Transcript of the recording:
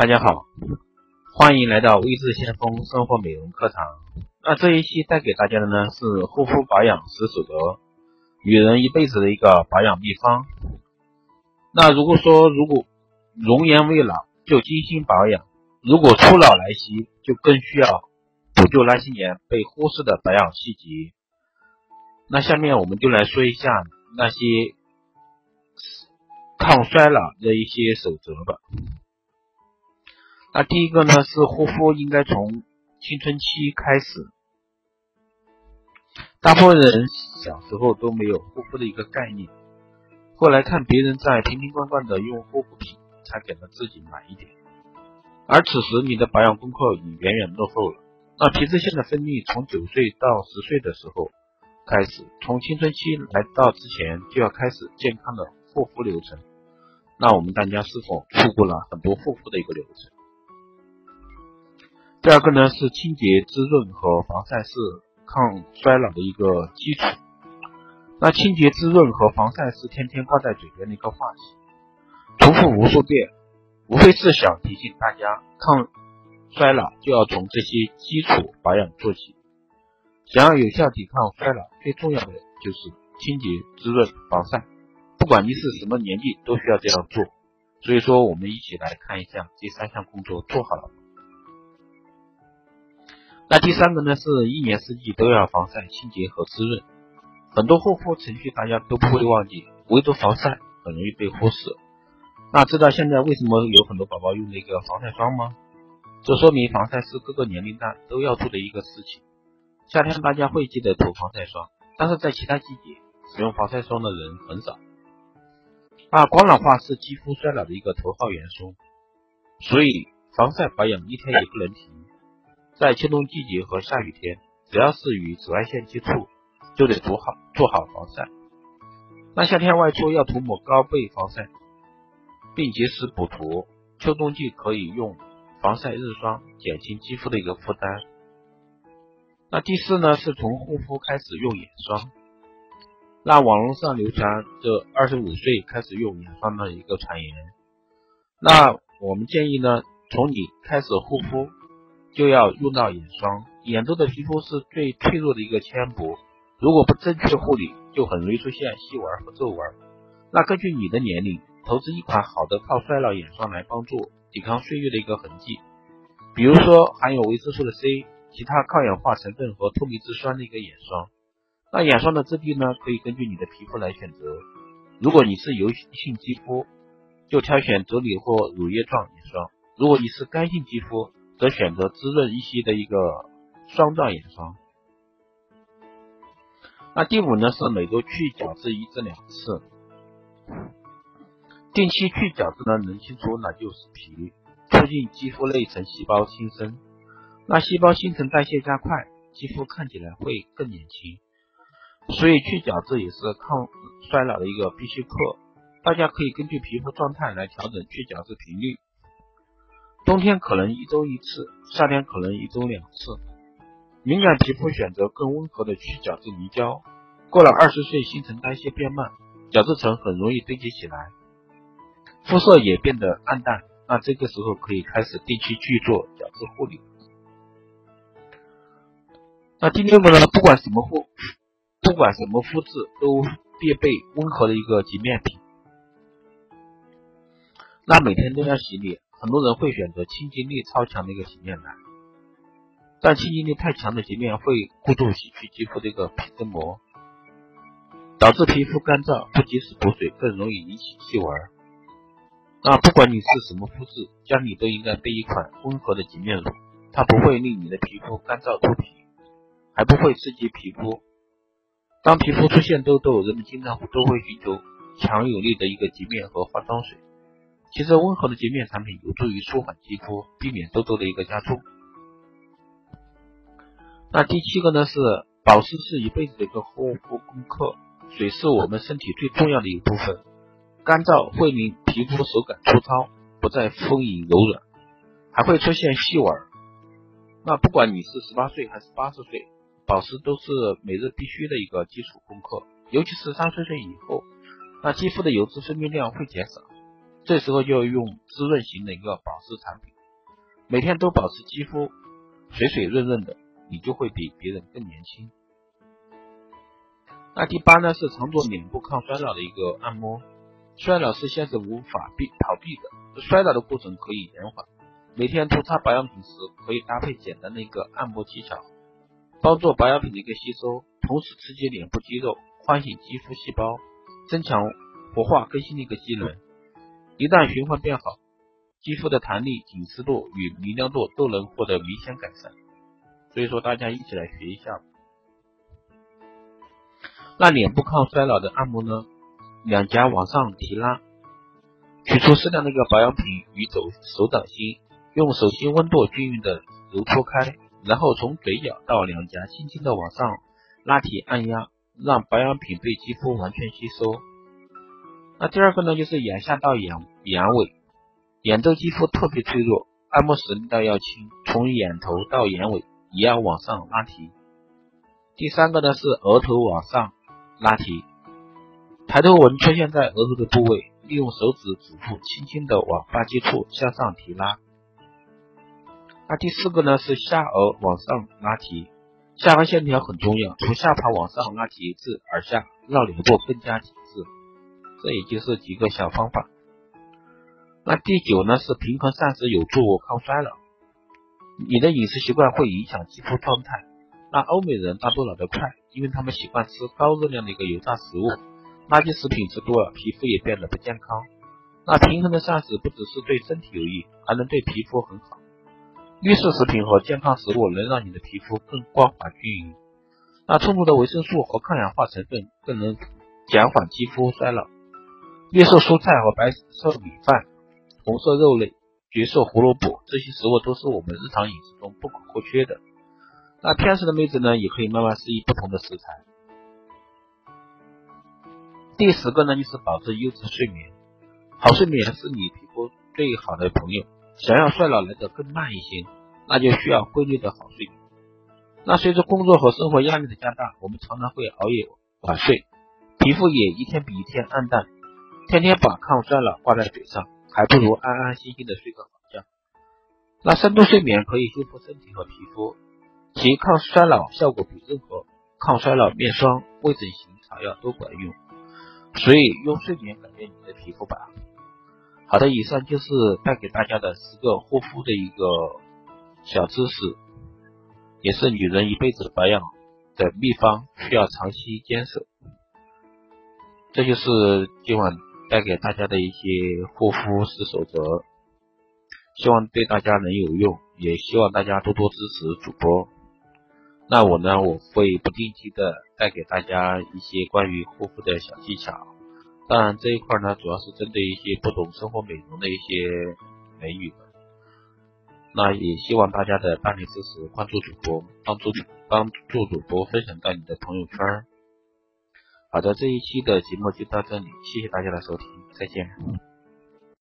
大家好，欢迎来到微智先锋生活美容课堂。那这一期带给大家的呢是护肤保养十守则，女人一辈子的一个保养秘方。那如果说如果容颜未老就精心保养，如果初老来袭就更需要补救那些年被忽视的保养细节。那下面我们就来说一下那些抗衰老的一些守则吧。那第一个呢是护肤应该从青春期开始。大部分人小时候都没有护肤的一个概念，后来看别人在瓶瓶罐罐的用护肤品，才给了自己买一点。而此时你的保养功课已远远落后了。那皮脂腺的分泌从九岁到十岁的时候。开始从青春期来到之前就要开始健康的护肤流程，那我们大家是否错过了很多护肤的一个流程？第二个呢是清洁滋润和防晒是抗衰老的一个基础。那清洁滋润和防晒是天天挂在嘴边的一个话题，重复无数遍，无非是想提醒大家，抗衰老就要从这些基础保养做起。想要有效抵抗衰老，最重要的就是清洁、滋润、防晒。不管你是什么年纪，都需要这样做。所以说，我们一起来看一下这三项工作做好了。那第三个呢，是一年四季都要防晒、清洁和滋润。很多护肤程序大家都不会忘记，唯独防晒很容易被忽视。那知道现在为什么有很多宝宝用那个防晒霜吗？这说明防晒是各个年龄段都要做的一个事情。夏天大家会记得涂防晒霜，但是在其他季节使用防晒霜的人很少。那，光老化是肌肤衰老的一个头号元凶，所以防晒保养一天也不能停。在秋冬季节和下雨天，只要是与紫外线接触，就得涂好做好防晒。那夏天外出要涂抹高倍防晒，并及时补涂。秋冬季可以用防晒日霜，减轻肌肤的一个负担。那第四呢，是从护肤开始用眼霜。那网络上流传着二十五岁开始用眼霜的一个传言。那我们建议呢，从你开始护肤就要用到眼霜。眼周的皮肤是最脆弱的一个纤薄，如果不正确护理，就很容易出现细纹和皱纹。那根据你的年龄，投资一款好的抗衰老眼霜来帮助抵抗岁月的一个痕迹。比如说含有维生素的 C。其他抗氧化成分和透明质酸的一个眼霜，那眼霜的质地呢，可以根据你的皮肤来选择。如果你是油性肌肤，就挑选啫喱或乳液状眼霜；如果你是干性肌肤，则选择滋润一些的一个霜状眼霜。那第五呢，是每周去角质一至两次，定期去角质呢，能清除老旧死皮，促进肌肤内层细胞新生。那细胞新陈代谢加快，肌肤看起来会更年轻，所以去角质也是抗衰老的一个必须课。大家可以根据皮肤状态来调整去角质频率，冬天可能一周一次，夏天可能一周两次。敏感皮肤选择更温和的去角质泥胶。过了二十岁，新陈代谢变慢，角质层很容易堆积起来，肤色也变得暗淡。那这个时候可以开始定期去做角质护理。那第六个呢？不管什么肤，不管什么肤质，都必备温和的一个洁面品。那每天都要洗脸，很多人会选择清洁力超强的一个洗面奶，但清洁力太强的洁面会过度洗去肌肤的一个皮脂膜，导致皮肤干燥，不及时补水，更容易引起细纹。那不管你是什么肤质，家里都应该备一款温和的洁面乳，它不会令你的皮肤干燥脱皮。还不会刺激皮肤。当皮肤出现痘痘，人们经常都会寻求强有力的一个洁面和化妆水。其实温和的洁面产品有助于舒缓肌肤，避免痘痘的一个加重。那第七个呢是保湿是一辈子的一个护肤功课。水是我们身体最重要的一部分，干燥会令皮肤手感粗糙，不再丰盈柔软，还会出现细纹。那不管你是十八岁还是八十岁。保湿都是每日必须的一个基础功课，尤其是三十岁以后，那肌肤的油脂分泌量会减少，这时候就要用滋润型的一个保湿产品，每天都保持肌肤水水润润的，你就会比别人更年轻。那第八呢是常做脸部抗衰老的一个按摩，衰老是现实无法避逃避的，衰老的过程可以延缓。每天涂擦保养品时，可以搭配简单的一个按摩技巧，帮助保养品的一个吸收，同时刺激脸部肌肉，唤醒肌肤细胞，增强活化更新的一个机能。一旦循环变好，肌肤的弹力、紧实度与明亮度都能获得明显改善。所以说，大家一起来学一下。那脸部抗衰老的按摩呢？两颊往上提拉，取出适量的一个保养品与手手掌心，用手心温度均匀的揉搓开，然后从嘴角到两颊轻轻的往上拉提按压，让保养品被肌肤完全吸收。那第二个呢，就是眼下到眼眼尾，眼周肌肤特别脆弱，按摩时力道要轻，从眼头到眼尾也要往上拉提。第三个呢是额头往上拉提，抬头纹出现在额头的部位，利用手指指腹轻轻的往发际处向上提拉。那第四个呢是下颚往上拉提，下颌线条很重要，从下巴往上拉提至耳下，让脸部更加紧。这也就是几个小方法。那第九呢是平衡膳食有助抗衰老。你的饮食习惯会影响肌肤状态。那欧美人大多老得快，因为他们习惯吃高热量的一个油炸食物，垃圾食品吃多了，皮肤也变得不健康。那平衡的膳食不只是对身体有益，还能对皮肤很好。绿色食品和健康食物能让你的皮肤更光滑均匀。那充足的维生素和抗氧化成分更能减缓肌肤衰老。绿色蔬菜和白色米饭、红色肉类、橘色胡萝卜这些食物都是我们日常饮食中不可或缺的。那偏食的妹子呢，也可以慢慢适应不同的食材。第十个呢，就是保持优质睡眠。好睡眠是你皮肤最好的朋友。想要衰老来得更慢一些，那就需要规律的好睡眠。那随着工作和生活压力的加大，我们常常会熬夜晚睡，皮肤也一天比一天暗淡。天天把抗衰老挂在嘴上，还不如安安心心的睡个好觉。那深度睡眠可以修复身体和皮肤，其抗衰老效果比任何抗衰老面霜、微整形草药都管用。所以用睡眠改变你的皮肤吧。好的，以上就是带给大家的十个护肤的一个小知识，也是女人一辈子保养的秘方，需要长期坚守。这就是今晚。带给大家的一些护肤十守则，希望对大家能有用，也希望大家多多支持主播。那我呢，我会不定期的带给大家一些关于护肤的小技巧。当然这一块呢，主要是针对一些不懂生活美容的一些美女们。那也希望大家的大力支持，关注主播，帮助帮助主播分享到你的朋友圈。好的，这一期的节目就到这里，谢谢大家的收听，再见。